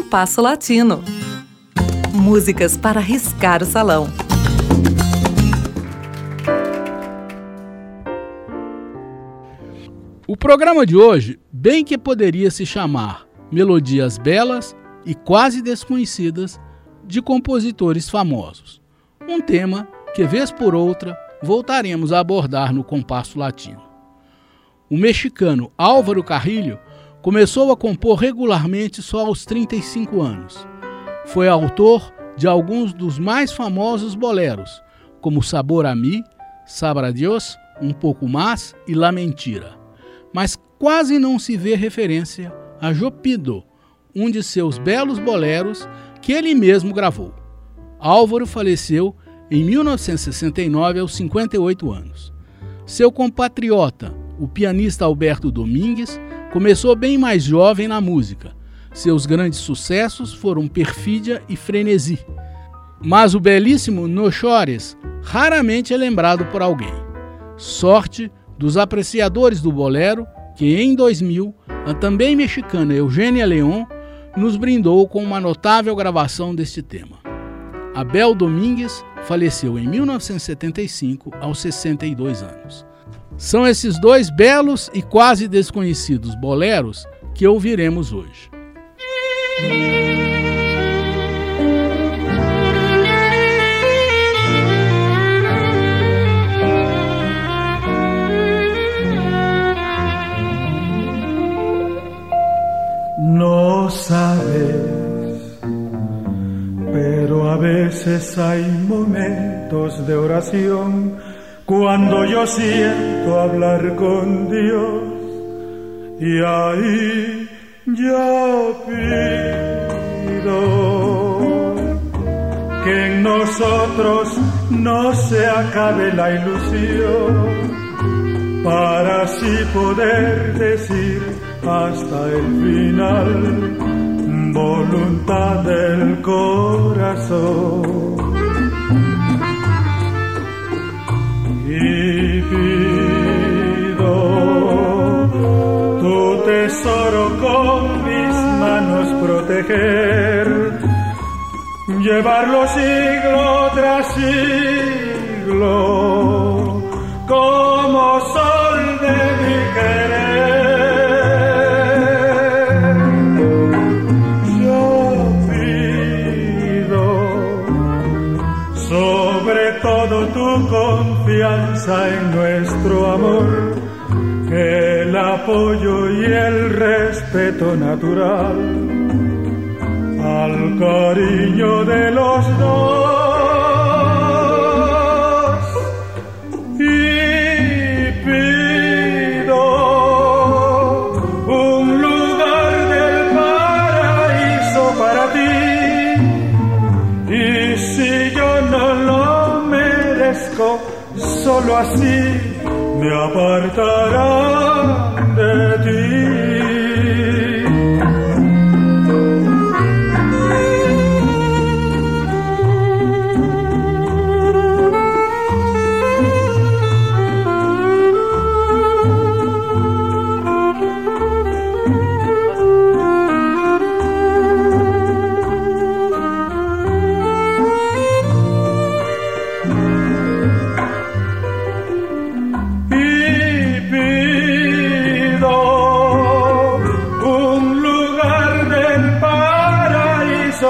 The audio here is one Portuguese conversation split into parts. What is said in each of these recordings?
Compasso Latino. Músicas para riscar o salão. O programa de hoje, bem que poderia se chamar Melodias Belas e Quase Desconhecidas de Compositores Famosos. Um tema que, vez por outra, voltaremos a abordar no Compasso Latino. O mexicano Álvaro Carrilho começou a compor regularmente só aos 35 anos. Foi autor de alguns dos mais famosos boleros, como Sabor a mim, Sabra Dios, Um Pouco Mais e La Mentira mas quase não se vê referência a Jopido, um de seus belos boleros que ele mesmo gravou. Álvaro faleceu em 1969 aos 58 anos. Seu compatriota, o pianista Alberto Domingues, começou bem mais jovem na música. Seus grandes sucessos foram Perfídia e Frenesi. Mas o belíssimo No Chores raramente é lembrado por alguém. Sorte dos apreciadores do bolero, que em 2000 a também mexicana Eugênia Leon nos brindou com uma notável gravação deste tema. Abel Domingues faleceu em 1975 aos 62 anos. São esses dois belos e quase desconhecidos boleros que ouviremos hoje. No sabes, pero a veces hay momentos de oración cuando yo siento hablar con Dios y ahí yo pido que en nosotros no se acabe la ilusión para así poder decir hasta el final, voluntad del corazón. Proteger, llevarlo siglo tras siglo como sol de mi querer. Yo pido sobre todo tu confianza en nuestro amor, el apoyo y el respeto natural al cariño de los dos. Y pido un lugar del paraíso para ti. Y si yo no lo merezco solo así me apartarán de ti.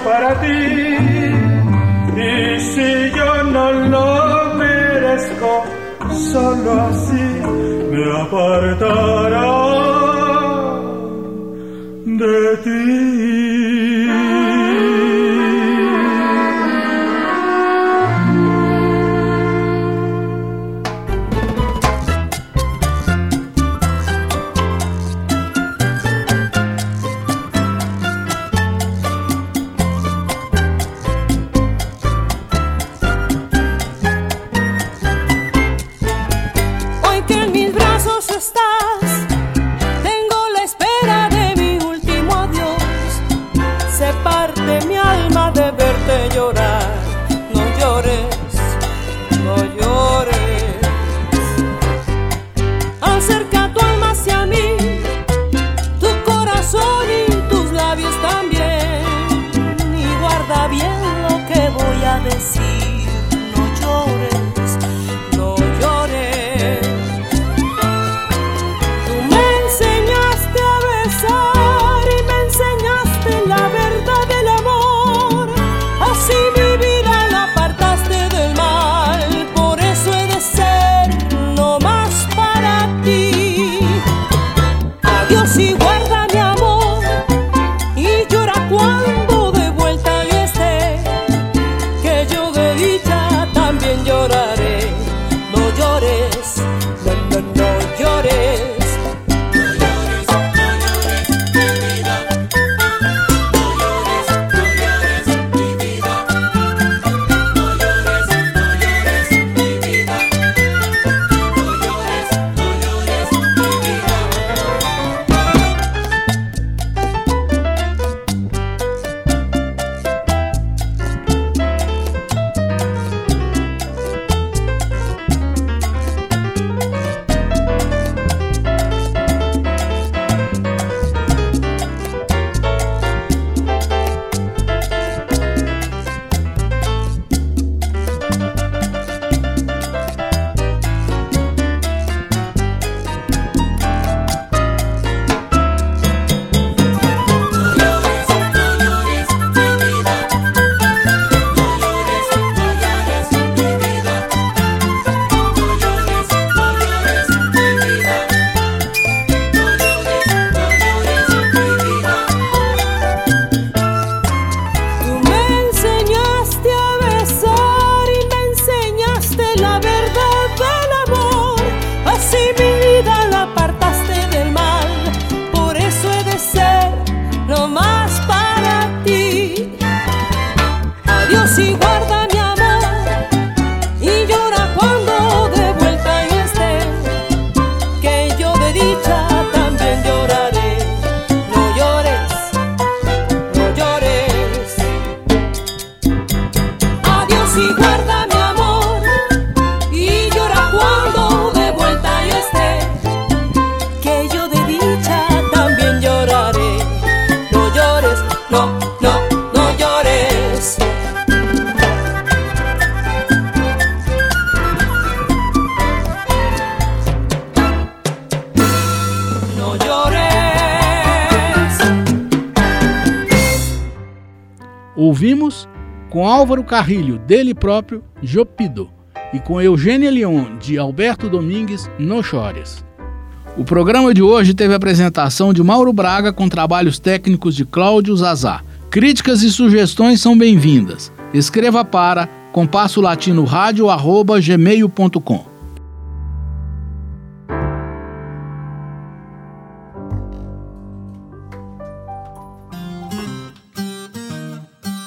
para ti. Y si yo no lo merezco, solo así me apartará de ti. Ouvimos com Álvaro Carrilho, dele próprio, Jopido, e com Eugênia Leon, de Alberto Domingues, No Chores. O programa de hoje teve a apresentação de Mauro Braga com trabalhos técnicos de Cláudio Zazá. Críticas e sugestões são bem-vindas. Escreva para compasso latino gmail.com.